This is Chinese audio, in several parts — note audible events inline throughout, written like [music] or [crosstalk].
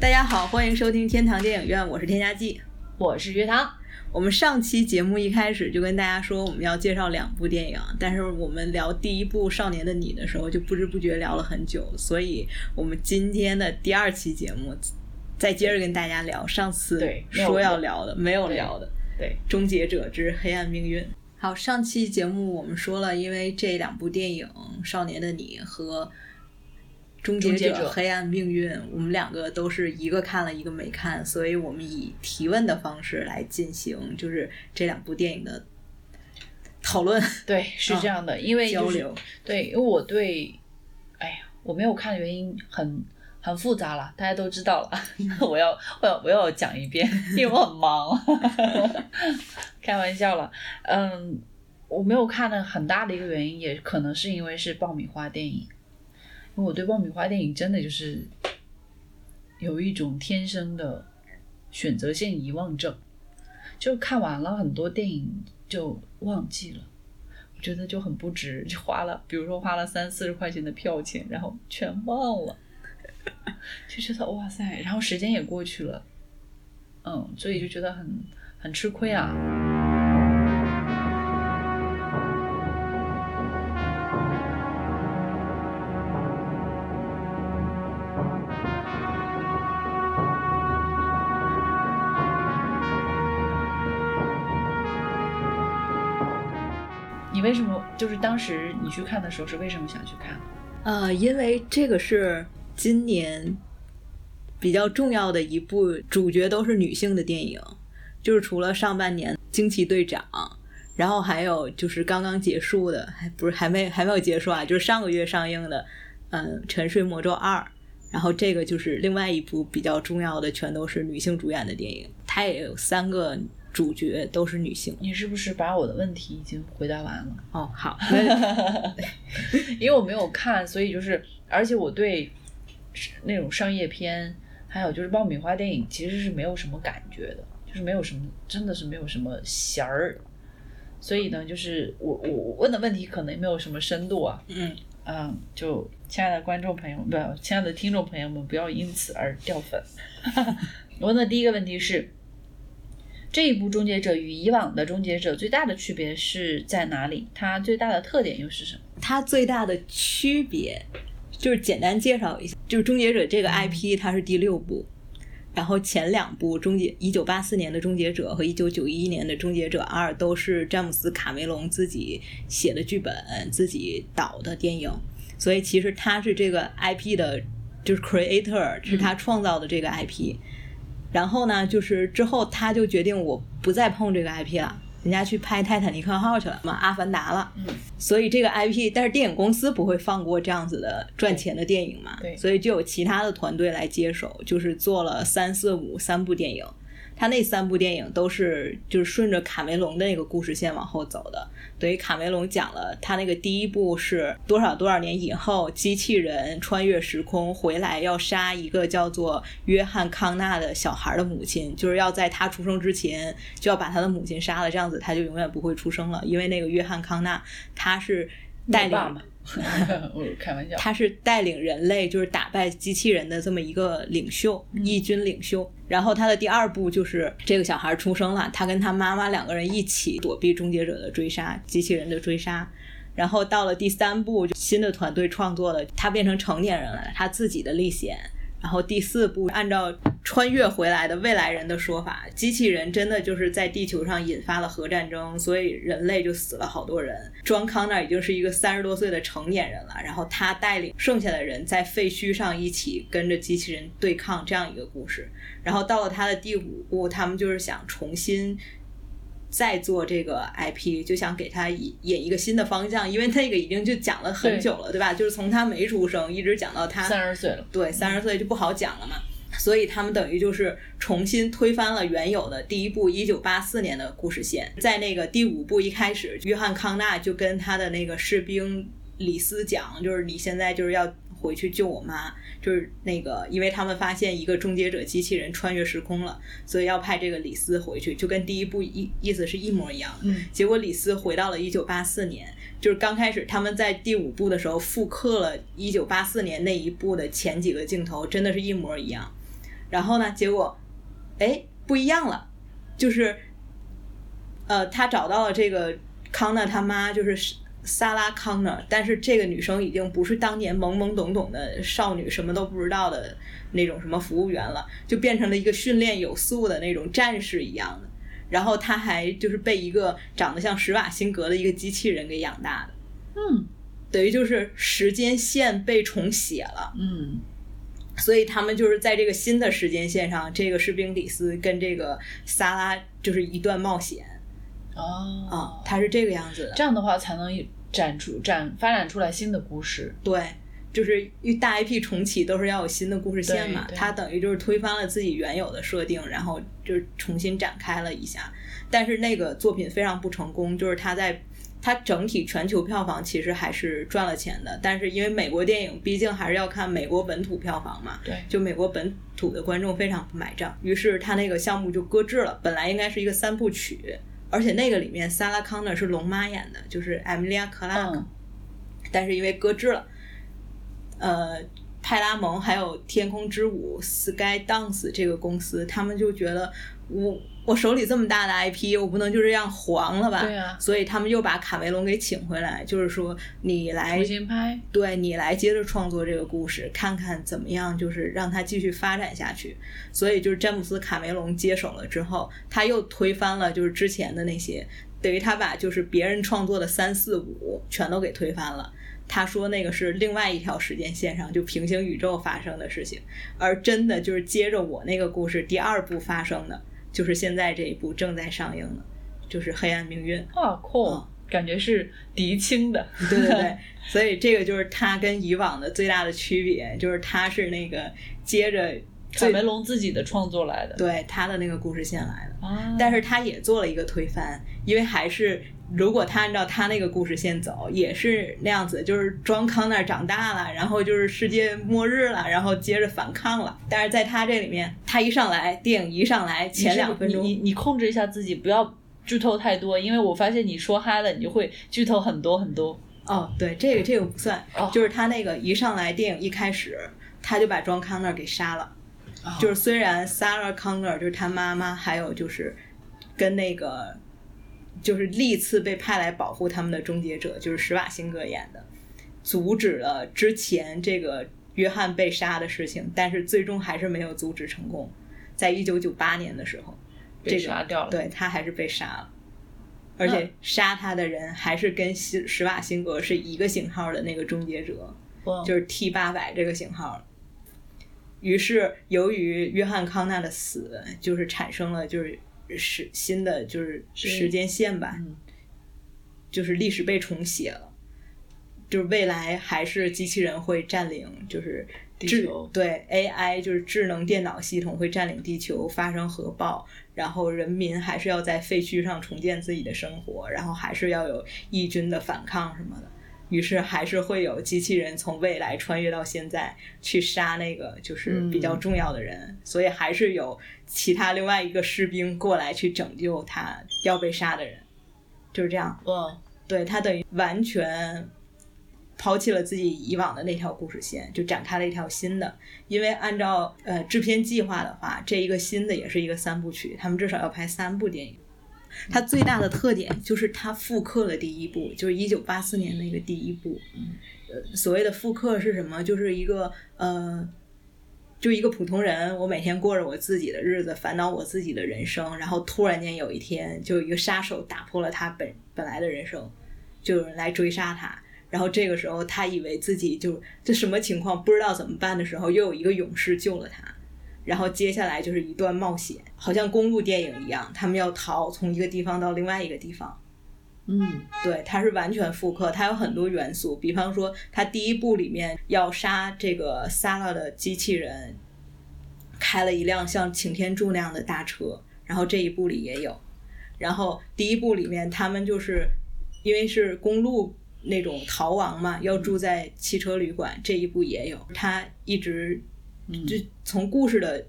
大家好，欢迎收听天堂电影院，我是添加剂。我是学堂。我们上期节目一开始就跟大家说我们要介绍两部电影，但是我们聊第一部《少年的你》的时候就不知不觉聊了很久，所以我们今天的第二期节目再接着跟大家聊上次说要聊的没有聊的对，《终结者之黑暗命运》。好，上期节目我们说了，因为这两部电影《少年的你》和《终结者黑暗命运》，我们两个都是一个看了，一个没看，所以我们以提问的方式来进行，就是这两部电影的讨论 [laughs] 对，是这样的，因为、就是、交流。对，因为我对，哎呀，我没有看的原因很很复杂了，大家都知道了。[laughs] 我要我要我要讲一遍，因为我很忙。[laughs] 开玩笑了，嗯，我没有看的很大的一个原因，也可能是因为是爆米花电影，因我对爆米花电影真的就是有一种天生的选择性遗忘症，就看完了很多电影就忘记了。我觉得就很不值，就花了，比如说花了三四十块钱的票钱，然后全忘了，就觉得哇塞，然后时间也过去了，嗯，所以就觉得很很吃亏啊。就是当时你去看的时候是为什么想去看？呃，因为这个是今年比较重要的一部主角都是女性的电影，就是除了上半年《惊奇队长》，然后还有就是刚刚结束的，还不是还没还没有结束啊，就是上个月上映的，嗯，《沉睡魔咒二》，然后这个就是另外一部比较重要的，全都是女性主演的电影，它也有三个主角都是女性。你是不是把我的问题已经回答完了？哦，好，那 [laughs] 因为我没有看，所以就是，而且我对那种商业片，还有就是爆米花电影，其实是没有什么感觉的，就是没有什么，真的是没有什么弦儿。所以呢，就是我我我问的问题可能也没有什么深度啊，嗯，嗯，就亲爱的观众朋友们，不，亲爱的听众朋友们，不要因此而掉粉。[laughs] 我问的第一个问题是，这一部《终结者》与以往的《终结者》最大的区别是在哪里？它最大的特点又是什么？它最大的区别就是简单介绍一下，就是《终结者》这个 IP 它是第六部，然后前两部《终结》一九八四年的《终结者》和一九九一年的《终结者二》都是詹姆斯卡梅隆自己写的剧本、自己导的电影，所以其实他是这个 IP 的，就是 creator 是他创造的这个 IP。然后呢，就是之后他就决定我不再碰这个 IP 了，人家去拍《泰坦尼克号》去了嘛，《阿凡达》了。嗯，所以这个 IP，但是电影公司不会放过这样子的赚钱的电影嘛，对所以就有其他的团队来接手，就是做了三四五三部电影。他那三部电影都是就是顺着卡梅隆的那个故事线往后走的，等于卡梅隆讲了他那个第一部是多少多少年以后，机器人穿越时空回来要杀一个叫做约翰康纳的小孩的母亲，就是要在他出生之前就要把他的母亲杀了，这样子他就永远不会出生了，因为那个约翰康纳他是带领 [laughs] 我开玩笑。他是带领人类就是打败机器人的这么一个领袖，义军领袖。然后他的第二部就是这个小孩出生了，他跟他妈妈两个人一起躲避终结者的追杀，机器人的追杀。然后到了第三部，就新的团队创作了，他变成成年人了，他自己的历险。然后第四部，按照穿越回来的未来人的说法，机器人真的就是在地球上引发了核战争，所以人类就死了好多人。庄康那已经是一个三十多岁的成年人了，然后他带领剩下的人在废墟上一起跟着机器人对抗这样一个故事。然后到了他的第五部，他们就是想重新。再做这个 IP，就想给他引引一个新的方向，因为那个已经就讲了很久了，对吧？就是从他没出生一直讲到他三十岁了，对，三十岁就不好讲了嘛。所以他们等于就是重新推翻了原有的第一部一九八四年的故事线，在那个第五部一开始，约翰康纳就跟他的那个士兵李斯讲，就是你现在就是要回去救我妈，就是那个，因为他们发现一个终结者机器人穿越时空了，所以要派这个李斯回去，就跟第一部意意思是一模一样。嗯，结果李斯回到了一九八四年，就是刚开始他们在第五部的时候复刻了一九八四年那一部的前几个镜头，真的是一模一样。然后呢，结果哎不一样了，就是呃他找到了这个康纳他妈就是萨拉康纳，但是这个女生已经不是当年懵懵懂懂的少女，什么都不知道的那种什么服务员了，就变成了一个训练有素的那种战士一样的。然后她还就是被一个长得像施瓦辛格的一个机器人给养大的，嗯等于就是时间线被重写了。嗯所以他们就是在这个新的时间线上，这个士兵李斯跟这个萨拉就是一段冒险哦啊，它是这个样子的。这样的话才能展出展发展出来新的故事。对，就是大 IP 重启都是要有新的故事线嘛它等于就是推翻了自己原有的设定，然后就是重新展开了一下。但是那个作品非常不成功，就是它在它整体全球票房其实还是赚了钱的，但是因为美国电影毕竟还是要看美国本土票房嘛，对，就美国本土的观众非常不买账，于是他那个项目就搁置了。本来应该是一个三部曲，而且那个里面萨拉康纳是龙妈演的，就是艾米莉亚·克拉克，嗯但是因为搁置了。呃，派拉蒙还有天空之舞 Sky Dance 这个公司，他们就觉得我我手里这么大的 IP，我不能就这样黄了吧？对啊所以他们又把卡梅隆给请回来，就是说你来重新拍。对你来接着创作这个故事，看看怎么样，就是让它继续发展下去。所以就是詹姆斯卡梅隆接手了之后，他又推翻了就是之前的那些，等于他把就是别人创作的三四五全都给推翻了。他说那个是另外一条时间线上就平行宇宙发生的事情，而真的就是接着我那个故事第二部发生的，就是现在这一部正在上映的，就是《黑暗命运》。啊，酷，嗯感觉是狄青的。对对对，[laughs] 所以这个就是他跟以往的最大的区别，就是他是那个接着卡梅隆自己的创作来的。对他的那个故事线来的，啊，但是他也做了一个推翻，因为还是如果他按照他那个故事线走，也是那样子，就是庄康那儿长大了，然后就是世界末日了，然后接着反抗了。但是在他这里面，他一上来，电影一上来前两分钟，你你你控制一下自己，不要剧透太多，因为我发现你说嗨了，你就会剧透很多很多。哦，对，这个这个不算，哦就是他那个一上来，电影一开始他就把庄康那儿给杀了。啊就是虽然 Sarah Connor 就是他妈妈，还有就是跟那个就是历次被派来保护他们的终结者，就是施瓦辛格演的，阻止了之前这个约翰被杀的事情，但是最终还是没有阻止成功。在一九九八年的时候，被这个杀掉了。对他还是被杀了，而且杀他的人还是跟施施瓦辛格是一个型号的那个终结者。就是 T 八百这个型号。于是，由于约翰康纳的死，就是产生了就是时新的就是是时间线吧，嗯就是历史被重写了。就是未来还是机器人会占领，就是智地球对 AI 就是智能电脑系统会占领地球，发生核爆，然后人民还是要在废墟上重建自己的生活，然后还是要有义军的反抗什么的。于是还是会有机器人从未来穿越到现在去杀那个就是比较重要的人，所以还是有其他另外一个士兵过来去拯救他要被杀的人，就是这样。哇，对他等于完全抛弃了自己以往的那条故事线，就展开了一条新的。因为按照呃制片计划的话，这一个新的也是一个三部曲，他们至少要拍三部电影。它最大的特点就是它复刻了第一部，就是一九八四年那个第一部。呃，所谓的复刻是什么？就是一个呃，就一个普通人，我每天过着我自己的日子，烦恼我自己的人生，然后突然间有一天，就一个杀手打破了他本本来的人生，就有人来追杀他。然后这个时候，他以为自己就这什么情况不知道怎么办的时候，又有一个勇士救了他。然后接下来就是一段冒险，好像公路电影一样，他们要逃从一个地方到另外一个地方。嗯对，它是完全复刻，它有很多元素，比方说，它第一部里面要杀这个萨拉的机器人，开了一辆像擎天柱那样的大车，然后这一部里也有。然后第一部里面，他们就是因为是公路那种逃亡嘛，要住在汽车旅馆，这一部也有。他一直嗯就从故事的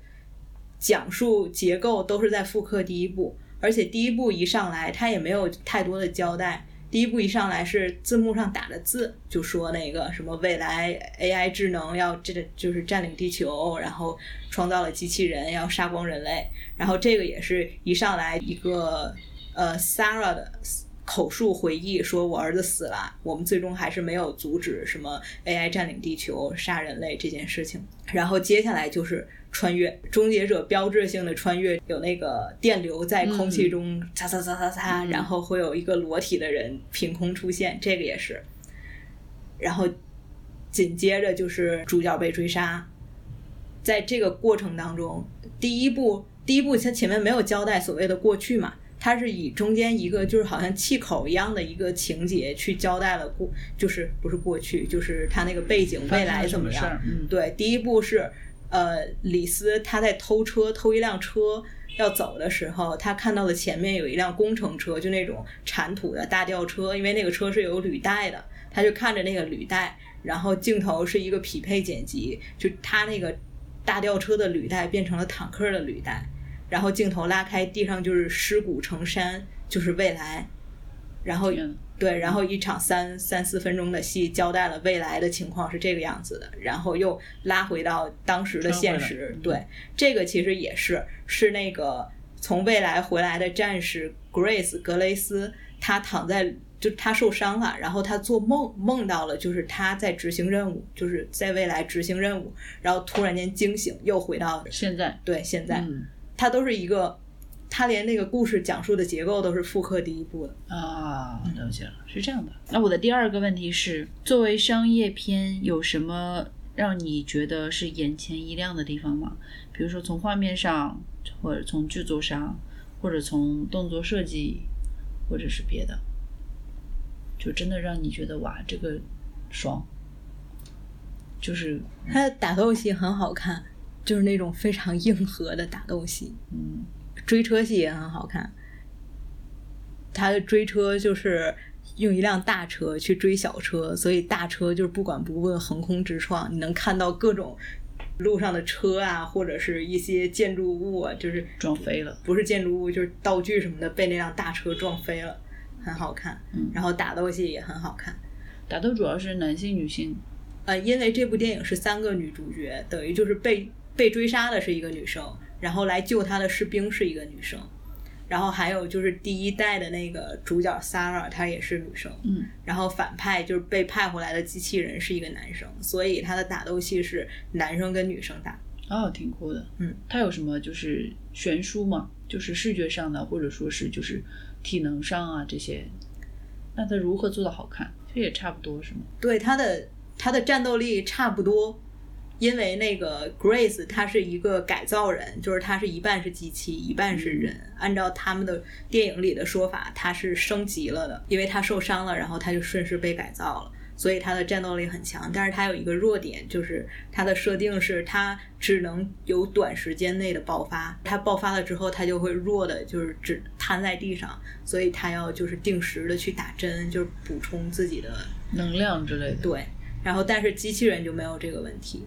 讲述结构都是在复刻第一部，而且第一部一上来，他也没有太多的交代，第一部一上来是字幕上打的字，就说那个什么未来 AI 智能要这个就是占领地球，然后创造了机器人要杀光人类，然后这个也是一上来一个呃 Sarah 的口述回忆，说我儿子死了，我们最终还是没有阻止什么 AI 占领地球杀人类这件事情，然后接下来就是。穿越终结者标志性的穿越，有那个电流在空气中擦擦擦擦擦，然后会有一个裸体的人凭空出现，这个也是。然后紧接着就是主角被追杀，在这个过程当中，第一部第一部它前面没有交代所谓的过去嘛，它是以中间一个就是好像气口一样的一个情节去交代了过，就是不是过去，就是它那个背景未来怎么样？对，第一部是。呃，李斯他在偷车，偷一辆车要走的时候，他看到了前面有一辆工程车，就那种铲土的大吊车，因为那个车是有履带的，他就看着那个履带，然后镜头是一个匹配剪辑，就他那个大吊车的履带变成了坦克的履带，然后镜头拉开，地上就是尸骨成山，就是未来，然后。对，然后一场三三四分钟的戏交代了未来的情况是这个样子的，然后又拉回到当时的现实。对，这个其实也是是那个从未来回来的战士 Grace 格雷斯，他躺在就他受伤了，然后他做梦梦到了就是他在执行任务，就是在未来执行任务，然后突然间惊醒，又回到现在。对，现在他都是一个。它连那个故事讲述的结构都是复刻第一部的啊，了解了，是这样的。那我的第二个问题是，作为商业片，有什么让你觉得是眼前一亮的地方吗？比如说从画面上，或者从制作上，或者从动作设计，或者是别的，就真的让你觉得哇，这个爽。就是他的打斗戏很好看，就是那种非常硬核的打斗戏，嗯。追车戏也很好看，他的追车就是用一辆大车去追小车，所以大车就是不管不问横空直撞，你能看到各种路上的车啊，或者是一些建筑物啊，就是撞飞了，不是建筑物就是道具什么的被那辆大车撞飞了，很好看。嗯，然后打斗戏也很好看，打斗主要是男性女性，呃，因为这部电影是三个女主角，等于就是被被追杀的是一个女生。然后来救她的士兵是一个女生，然后还有就是第一代的那个主角 Sarah，她也是女生。嗯，然后反派就是被派回来的机器人是一个男生，所以他的打斗戏是男生跟女生打。哦，挺酷的。嗯，他有什么就是悬殊吗？就是视觉上的，或者说是就是体能上啊这些？那他如何做的好看？这也差不多是吗？对，他的他的战斗力差不多。因为那个 Grace 她是一个改造人，就是她是一半是机器，一半是人。按照他们的电影里的说法，她是升级了的，因为她受伤了，然后她就顺势被改造了，所以她的战斗力很强。但是她有一个弱点，就是她的设定是她只能有短时间内的爆发，她爆发了之后，她就会弱的，就是只瘫在地上，所以她要就是定时的去打针，就是补充自己的能量之类的。对，然后但是机器人就没有这个问题。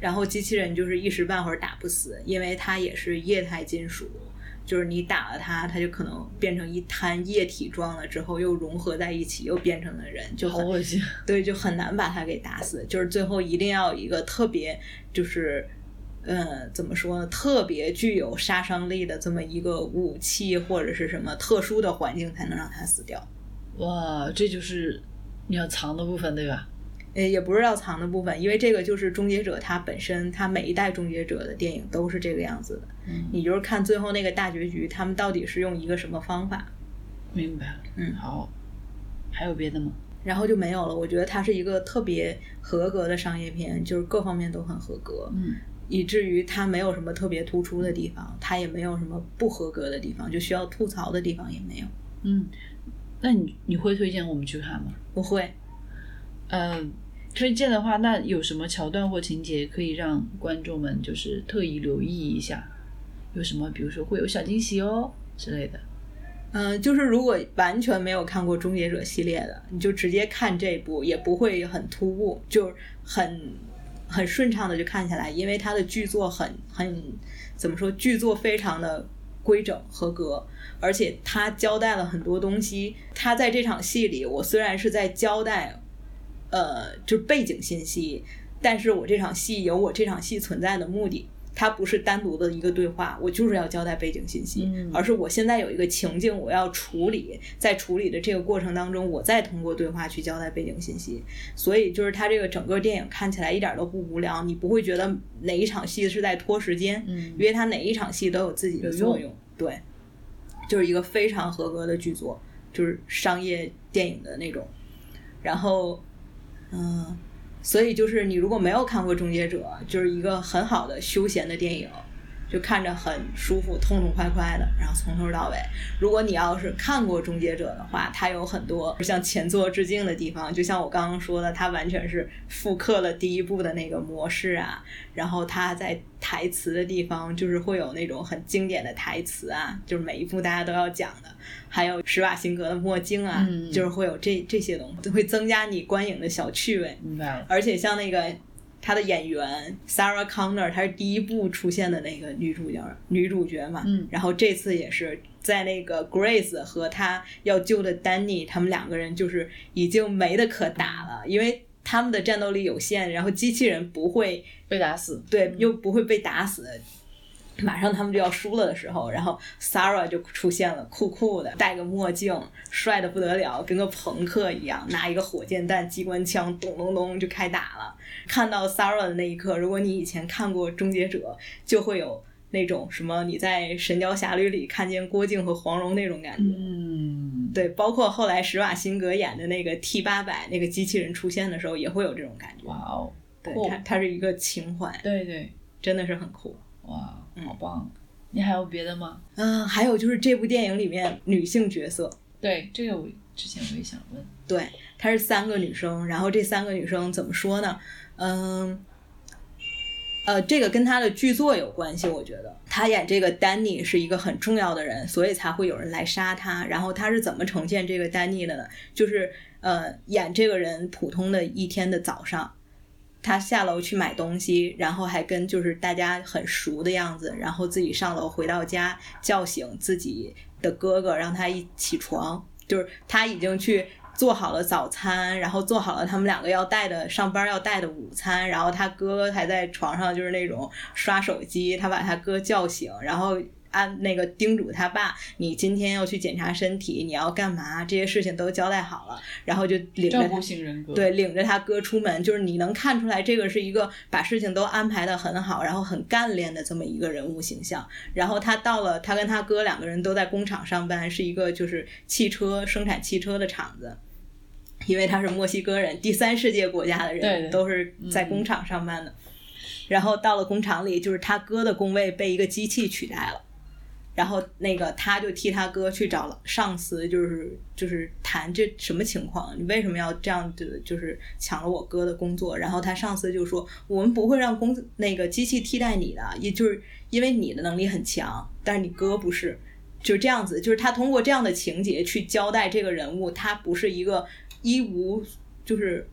然后机器人就是一时半会儿打不死，因为它也是液态金属，就是你打了它，它就可能变成一滩液体状了，之后又融合在一起，又变成了人，就好恶心。对，就很难把它给打死，就是最后一定要有一个特别，就是，嗯，怎么说呢？特别具有杀伤力的这么一个武器或者是什么特殊的环境，才能让它死掉。哇，这就是你要藏的部分，对吧？呃，也不是要藏的部分，因为这个就是终结者它本身，它每一代终结者的电影都是这个样子的。嗯，你就是看最后那个大结局，他们到底是用一个什么方法？明白了。嗯，好，还有别的吗？然后就没有了。我觉得它是一个特别合格的商业片，就是各方面都很合格。嗯，以至于它没有什么特别突出的地方，它也没有什么不合格的地方，就需要吐槽的地方也没有。嗯，那你你会推荐我们去看吗？不会。嗯，推荐的话，那有什么桥段或情节可以让观众们就是特意留意一下？有什么，比如说会有小惊喜哦之类的？嗯，就是如果完全没有看过《终结者》系列的，你就直接看这部，也不会很突兀，就很很顺畅的就看下来，因为它的剧作很很怎么说，剧作非常的规整合格，而且他交代了很多东西。他在这场戏里，我虽然是在交代，呃，就是背景信息，但是我这场戏有我这场戏存在的目的。它不是单独的一个对话，我就是要交代背景信息，嗯而是我现在有一个情境我要处理，在处理的这个过程当中，我再通过对话去交代背景信息。所以就是它这个整个电影看起来一点都不无聊，你不会觉得哪一场戏是在拖时间，嗯因为它哪一场戏都有自己的作用。对，就是一个非常合格的剧作，就是商业电影的那种。然后，嗯、所以就是你如果没有看过《终结者》，就是一个很好的休闲的电影，就看着很舒服、痛痛快快的，然后从头到尾。如果你要是看过《终结者》的话，它有很多向前作致敬的地方，就像我刚刚说的，它完全是复刻了第一部的那个模式啊。然后它在台词的地方，就是会有那种很经典的台词啊，就是每一部大家都要讲的。还有施瓦辛格的墨镜啊，嗯就是会有这这些东西，会增加你观影的小趣味。明白了。而且像那个她的演员 Sarah Connor，她是第一部出现的那个女主角女主角嘛，嗯然后这次也是在那个 Grace 和她要救的 Danny，他们两个人就是已经没得可打了，因为他们的战斗力有限，然后机器人不会被打死，对，又不会被打死。马上他们就要输了的时候，然后 Sarah 就出现了，酷酷的，戴个墨镜，帅的不得了，跟个朋克一样，拿一个火箭弹、机关枪，咚咚咚就开打了。看到 Sarah 的那一刻，如果你以前看过《终结者》，就会有那种什么你在《神雕侠侣》里看见郭靖和黄蓉那种感觉。嗯，对，包括后来施瓦辛格演的那个 T 八百那个机器人出现的时候，也会有这种感觉。哇哦，对，它它是一个情怀，对对，真的是很酷。哇，嗯好棒！你还有别的吗？嗯，还有就是这部电影里面女性角色，对，这个我之前我也想问，对，她是三个女生，然后这三个女生怎么说呢？嗯，呃，这个跟他的剧作有关系，我觉得他演这个丹尼是一个很重要的人，所以才会有人来杀他。然后他是怎么呈现这个丹尼的呢？就是呃，演这个人普通的一天的早上。他下楼去买东西，然后还跟就是大家很熟的样子，然后自己上楼回到家，叫醒自己的哥哥，让他一起床。就是他已经去做好了早餐，然后做好了他们两个要带的上班要带的午餐，然后他哥还在床上就是那种刷手机，他把他哥叫醒，然后。按那个叮嘱他爸，你今天要去检查身体，你要干嘛？这些事情都交代好了，然后就领着他型人格，对，领着他哥出门，就是你能看出来，这个是一个把事情都安排的很好，然后很干练的这么一个人物形象。然后他到了，他跟他哥两个人都在工厂上班，是一个就是汽车生产汽车的厂子。因为他是墨西哥人，第三世界国家的人对对都是在工厂上班的。然后到了工厂里，就是他哥的工位被一个机器取代了。然后那个他就替他哥去找了上司，就是就是谈这什么情况，你为什么要这样子，就是抢了我哥的工作？然后他上司就说，我们不会让工那个机器替代你的，也就是因为你的能力很强，但是你哥不是，就这样子，就是他通过这样的情节去交代这个人物，他不是一个一无就是。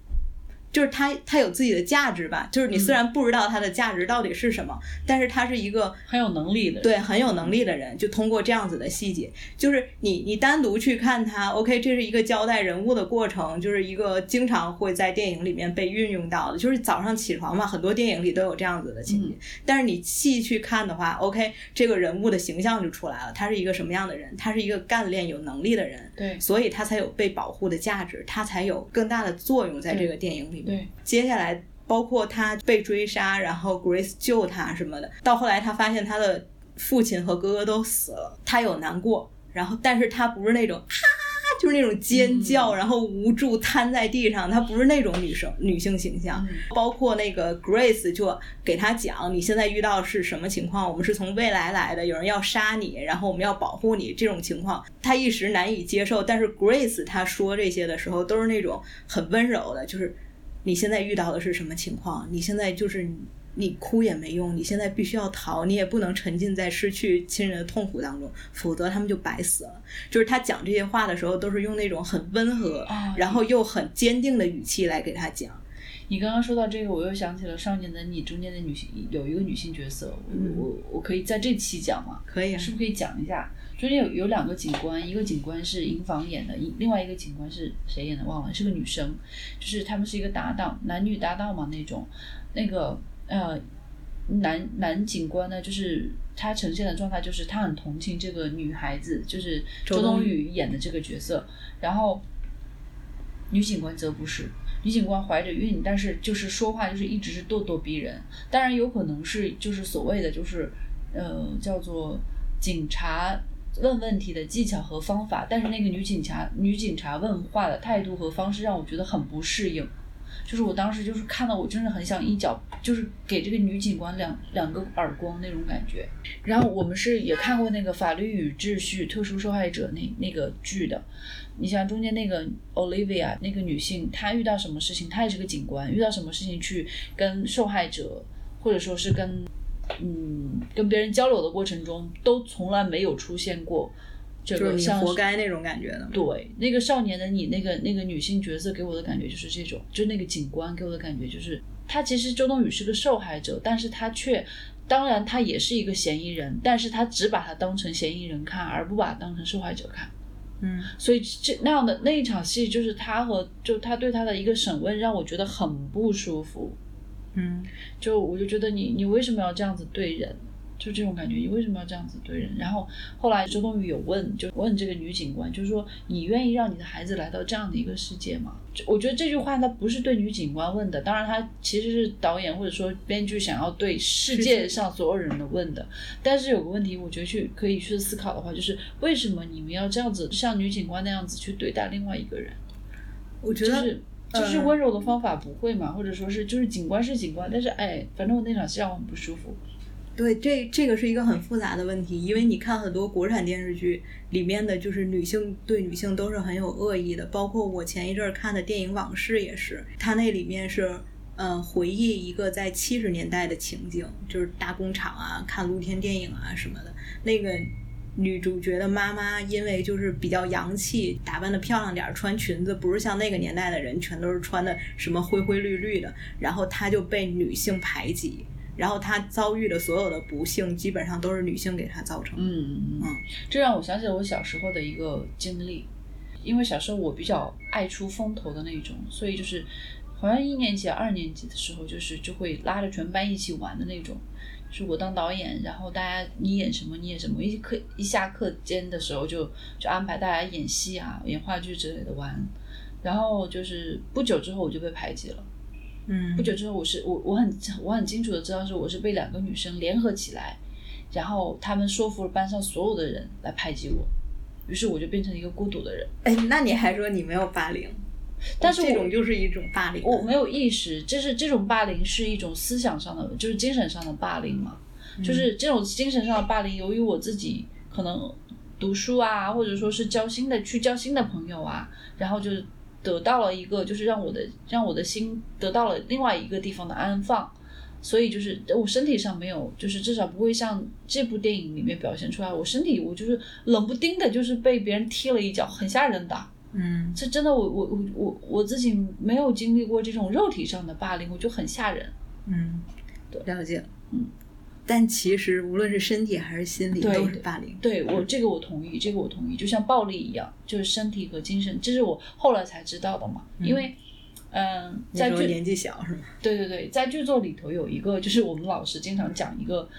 就是他，他有自己的价值吧。就是你虽然不知道他的价值到底是什么，但是他是一个很有能力的人，对很有能力的人，就通过这样子的细节，就是你你单独去看他，OK，这是一个交代人物的过程，就是一个经常会在电影里面被运用到的，就是早上起床嘛，很多电影里都有这样子的情节。但是你细去看的话，OK，这个人物的形象就出来了，他是一个什么样的人？他是一个干练有能力的人，对所以他才有被保护的价值，他才有更大的作用在这个电影里面。对，接下来包括他被追杀，然后 Grace 救他什么的，到后来他发现他的父亲和哥哥都死了，他有难过，然后但是他不是那种哈，就是那种尖叫，然后无助瘫在地上，他不是那种女生女性形象。包括那个 Grace 就给他讲，你现在遇到是什么情况？我们是从未来来的，有人要杀你，然后我们要保护你，这种情况他一时难以接受。但是 Grace 他说这些的时候都是那种很温柔的，就是。你现在遇到的是什么情况？你现在就是你你哭也没用，你现在必须要逃，你也不能沉浸在失去亲人的痛苦当中，否则他们就白死了。就是他讲这些话的时候，都是用那种很温和，啊然后又很坚定的语气来给他讲。你刚刚说到这个，我又想起了《少年的你》中间的女性有一个女性角色，我我我可以在这期讲吗？可以啊是不是可以讲一下？中间有有两个警官，一个警官是尹昉演的，一另外一个警官是谁演的忘了，是个女生，就是他们是一个搭档，男女搭档嘛那种。那个呃，男男警官呢，就是他呈现的状态就是他很同情这个女孩子，就是周冬雨演的这个角色，然后女警官则不是。女警官怀着孕，但是就是说话就是一直是咄咄逼人。当然有可能是就是所谓的就是呃叫做警察问问题的技巧和方法，但是那个女警察女警察问话的态度和方式让我觉得很不适应。就是我当时就是看到我真的很想一脚就是给这个女警官两两个耳光那种感觉。然后我们是也看过那个《法律与秩序：特殊受害者那》那个剧的，你像中间那个 Olivia 那个女性，她遇到什么事情，她也是个警官，遇到什么事情去跟受害者或者说是跟嗯跟别人交流的过程中，都从来没有出现过这个像活该那种感觉的。对，那个少年的你，那个那个女性角色给我的感觉就是这种，就那个警官给我的感觉就是，他其实周冬雨是个受害者，但是他却，当然他也是一个嫌疑人，但是他只把他当成嫌疑人看，而不把他当成受害者看。嗯，所以这那样的那一场戏，就是他和就他对他的一个审问，让我觉得很不舒服。嗯，就我就觉得你你为什么要这样子对人？就这种感觉，你为什么要这样子对人？然后后来周冬雨有问，就问这个女警官，就是说你愿意让你的孩子来到这样的一个世界吗？就我觉得这句话他不是对女警官问的，当然他其实是导演或者说编剧想要对世界上所有人的问的。但是有个问题，我觉得去可以去思考的话，就是为什么你们要这样子像女警官那样子去对待另外一个人？我觉得就是就是嗯温柔的方法不会嘛，或者说是就是景观是景观，但是哎，反正我那场戏让我很不舒服。对，这这个是一个很复杂的问题，因为你看很多国产电视剧里面的就是女性对女性都是很有恶意的，包括我前一阵儿看的电影《往事》也是，它那里面是呃回忆一个在七十年代的情景，就是大工厂啊，看露天电影啊什么的，那个。女主角的妈妈因为就是比较洋气，打扮的漂亮点儿，穿裙子不是像那个年代的人全都是穿的什么灰灰绿绿的，然后她就被女性排挤，然后她遭遇的所有的不幸，基本上都是女性给她造成的。嗯嗯，这让我想起了我小时候的一个经历，因为小时候我比较爱出风头的那种，所以就是好像一年级、二年级的时候，就是就会拉着全班一起玩的那种。是我当导演，然后大家你演什么你演什么，一课一下课间的时候就就安排大家演戏啊、演话剧之类的玩，然后就是不久之后我就被排挤了。嗯不久之后，我是我我很我很清楚的知道是我是被两个女生联合起来，然后他们说服了班上所有的人来排挤我，于是我就变成了一个孤独的人。哎，那你还说你没有霸凌？但是我这种就是一种霸凌。我没有意识，就是这种霸凌是一种思想上的，就是精神上的霸凌嘛。就是这种精神上的霸凌，由于我自己可能读书啊，或者说是交新的去交新的朋友啊，然后就得到了一个，就是让我的让我的心得到了另外一个地方的安放。所以就是我身体上没有，就是至少不会像这部电影里面表现出来，我身体我就是冷不丁的，就是被别人踢了一脚，很吓人的。嗯这真的我我我我我自己没有经历过这种肉体上的霸凌，我就很吓人。嗯，了解。嗯，但其实无论是身体还是心理对都是霸凌。对我这个我同意，这个我同意，就像暴力一样，就是身体和精神，这是我后来才知道的嘛。因为，嗯、在剧年纪小是吗？对对对，在剧作里头有一个，就是我们老师经常讲一个，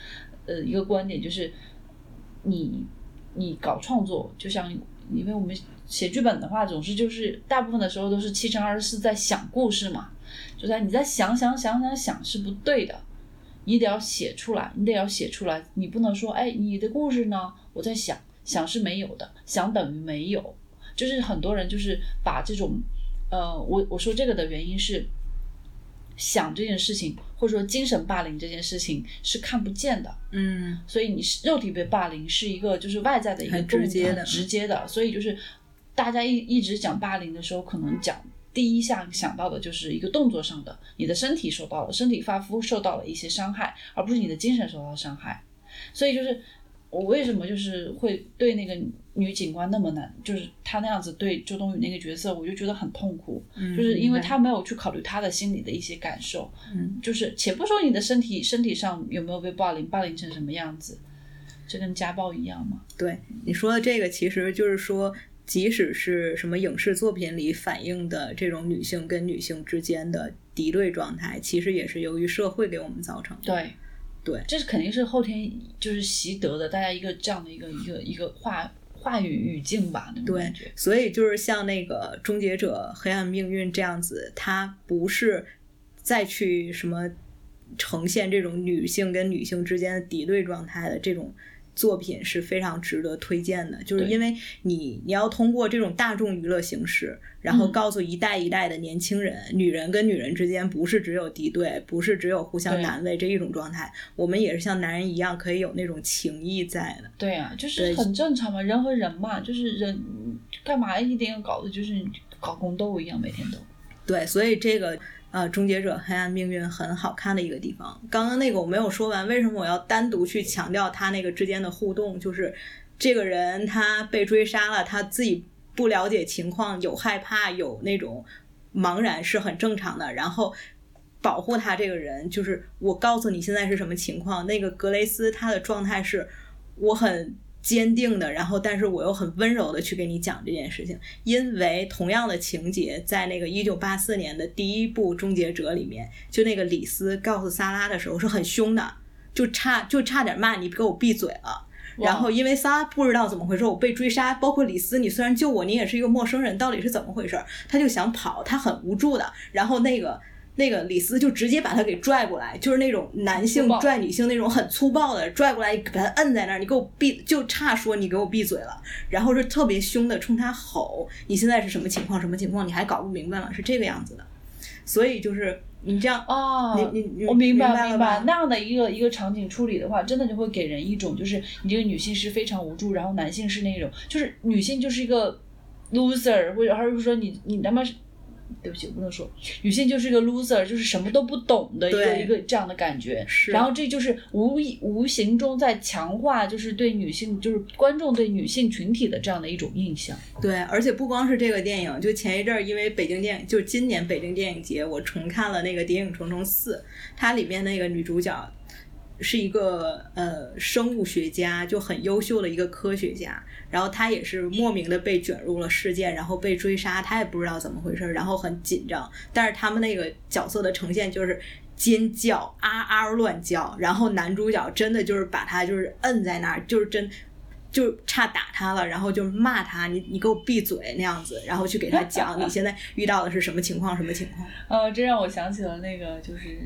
呃，一个观点，就是你你搞创作，就像因为我们写剧本的话，总是就是大部分的时候都是七乘二十四在想故事嘛，就在你在想想想想想是不对的，你得要写出来，你得要写出来，你不能说哎你的故事呢，我在想想是没有的，想等于没有，就是很多人就是把这种，呃，我我说这个的原因是。想这件事情，或者说精神霸凌这件事情是看不见的，嗯所以你是肉体被霸凌是一个就是外在的一个直接的直接的，所以就是大家一一直讲霸凌的时候，可能讲第一下想到的就是一个动作上的，你的身体受到了身体发肤受到了一些伤害，而不是你的精神受到了伤害，所以就是我为什么就是会对那个女警官那么难，就是她那样子对周冬雨那个角色，我就觉得很痛苦，嗯就是因为她没有去考虑她的心理的一些感受，嗯，就是且不说你的身体身体上有没有被霸凌，霸凌成什么样子，这跟家暴一样嘛。对你说的这个，其实就是说，即使是什么影视作品里反映的这种女性跟女性之间的敌对状态，其实也是由于社会给我们造成的。对，对这是肯定是后天就是习得的，大家一个这样的一个一个一个话话语语境吧，那种对感觉。，所以就是像那个《终结者：黑暗命运》这样子，它不是再去什么呈现这种女性跟女性之间的敌对状态的这种作品是非常值得推荐的，就是因为你你要通过这种大众娱乐形式，然后嗯告诉一代一代的年轻人，女人跟女人之间不是只有敌对，不是只有互相难为这一种状态，我们也是像男人一样可以有那种情谊在的。对啊，就是很正常嘛，人和人嘛，就是人干嘛一定要搞的就是搞宫斗一样，每天都。对，所以这个呃，《终结者：黑暗命运》很好看的一个地方。刚刚那个我没有说完，为什么我要单独去强调他那个之间的互动？就是这个人他被追杀了，他自己不了解情况，有害怕，有那种茫然是很正常的。然后保护他这个人，就是我告诉你现在是什么情况。那个格雷斯他的状态是，我很。坚定的，然后但是我又很温柔的去给你讲这件事情，因为同样的情节在那个一九八四年的第一部《终结者》里面，就那个李斯告诉萨拉的时候是很凶的，就差就差点骂你给我闭嘴了。然后因为萨拉不知道怎么回事，我被追杀，包括李斯，你虽然救我，你也是一个陌生人，到底是怎么回事？他就想跑，他很无助的。然后那个那个李斯就直接把他给拽过来，就是那种男性拽女性那种很粗暴的拽过来，把他摁在那儿，你给我闭，就差说你给我闭嘴了。然后是特别凶的冲他吼：“你现在是什么情况？什么情况？你还搞不明白吗？”是这个样子的。所以就是你这样，哦，你你你我明白明白那样的一个一个场景处理的话，真的就会给人一种就是你这个女性是非常无助，然后男性是那种就是女性就是一个 loser，或者还是说你你他妈是。对不起，我不能说，女性就是一个 loser，就是什么都不懂的一个一个这样的感觉。是然后这就是无意无形中在强化，就是对女性，就是观众对女性群体的这样的一种印象。对，而且不光是这个电影，就前一阵儿，因为北京电影，就是今年北京电影节，我重看了那个《谍影重重四》，它里面那个女主角是一个呃生物学家，就很优秀的一个科学家，然后他也是莫名的被卷入了事件，然后被追杀，他也不知道怎么回事，然后很紧张，但是他们那个角色的呈现就是。尖叫啊啊乱叫，然后男主角真的就是把他就是摁在那儿，就是真就差打他了，然后就骂他，你你给我闭嘴那样子，然后去给他讲你现在遇到的是什么情况，什么情况。[laughs] 呃，这让我想起了那个就是。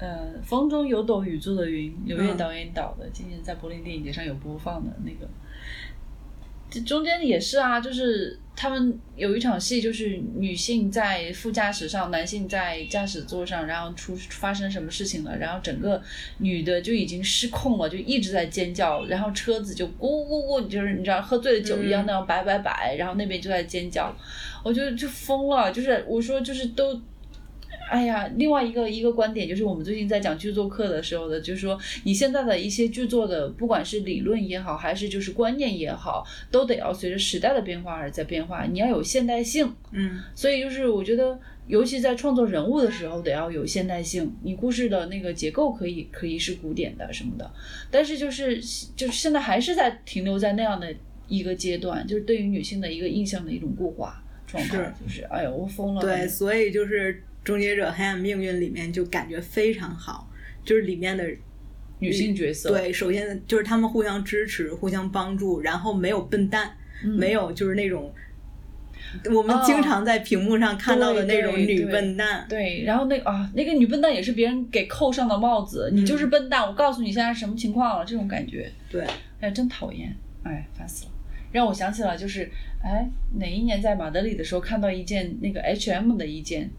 呃，风中有朵雨做的云，刘烨嗯导演导的，今年在柏林电影节上有播放的那个。这中间也是啊，就是他们有一场戏，就是女性在副驾驶上，男性在驾驶座上，然后出发生什么事情了，然后整个女的就已经失控了，就一直在尖叫，然后车子就咕咕咕，就是你知道喝醉了酒一样嗯那样摆摆摆，然后那边就在尖叫，我就就疯了，就是我说就是都。哎呀，另外一个一个观点就是我们最近在讲剧作课的时候的，就是说你现在的一些剧作的，不管是理论也好，还是就是观念也好，都得要随着时代的变化而在变化。你要有现代性，嗯，所以就是我觉得，尤其在创作人物的时候，得要有现代性。你故事的那个结构可以可以是古典的什么的，但是就是就是现在还是在停留在那样的一个阶段，就是对于女性的一个印象的一种固化状态，就是哎呦我疯了。对，所以就是《终结者：黑暗命运》里面就感觉非常好，就是里面的女性角色，对，首先就是他们互相支持、互相帮助，然后没有笨蛋，嗯没有就是那种我们哦经常在屏幕上看到的那种女对对对笨蛋。对，然后那啊，那个女笨蛋也是别人给扣上的帽子，你就是笨蛋，我告诉你现在什么情况了，这种感觉，对，哎，真讨厌，哎，烦死了。让我想起了，就是哎，哪一年在马德里的时候看到一件那个 H&M 的一件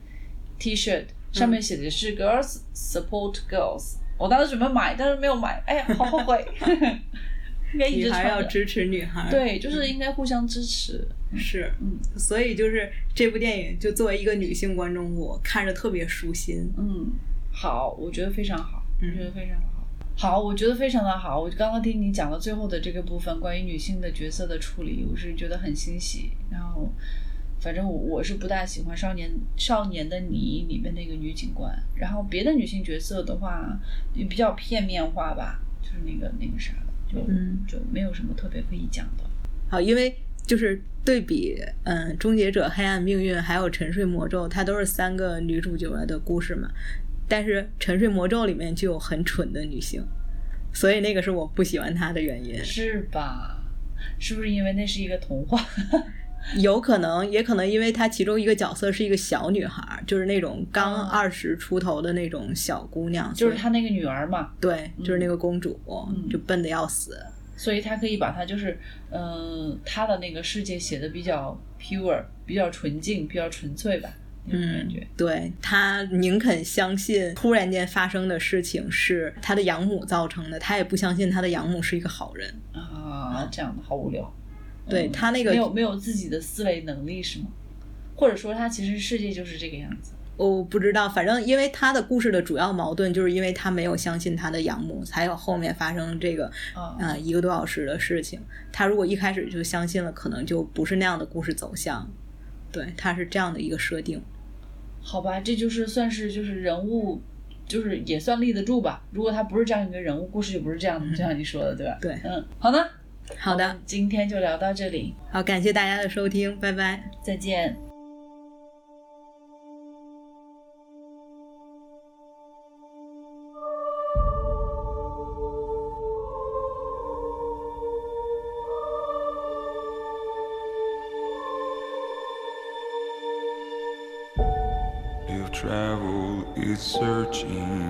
T 恤，上面写的是 Girls Support Girls，、我当时准备买，但是没有买，哎呀，好后悔，[laughs] 应该一女直穿着。孩要支持女孩。对，就是应该互相支持。是，嗯所以就是这部电影，就作为一个女性观众，我看着特别舒心。嗯，好，我觉得非常好，我嗯觉得非常好。好，我觉得非常的好。我刚刚听你讲到最后的这个部分，关于女性的角色的处理，我是觉得很欣喜。然后，反正我我是不大喜欢《少年少年的你》里面那个女警官。然后别的女性角色的话，也比较片面化吧，就是那个那个啥的，就、嗯就没有什么特别可以讲的。好，因为就是对比，嗯，《终结者》《黑暗命运》还有《沉睡魔咒》，它都是三个女主角的故事嘛。但是《沉睡魔咒》里面就有很蠢的女性，所以那个是我不喜欢她的原因。是吧？是不是因为那是一个童话？有可能，也可能因为她其中一个角色是一个小女孩，就是那种刚哦二十出头的那种小姑娘，就是她那个女儿嘛，对，就是那个公主，嗯就笨的要死。所以她可以把她就是，嗯、她的那个世界写的比较 pure，比较纯净，比较纯粹吧，那种感觉。嗯，对她宁肯相信突然间发生的事情是她的养母造成的，她也不相信她的养母是一个好人。啊，这样的好无聊。对他那个没有没有自己的思维能力是吗？或者说他其实世界就是这个样子。我不知道，反正因为他的故事的主要矛盾就是因为他没有相信他的养母，才有后面发生这个啊、呃一个多小时的事情。他如果一开始就相信了，可能就不是那样的故事走向。对，他是这样的一个设定。好吧，这就是算是就是人物，就是也算立得住吧。如果他不是这样一个人物，故事就不是这样的，就像你说的，对吧？对嗯，好的，好的，，今天就聊到这里，好，感谢大家的收听，拜拜。再见。Travel is searching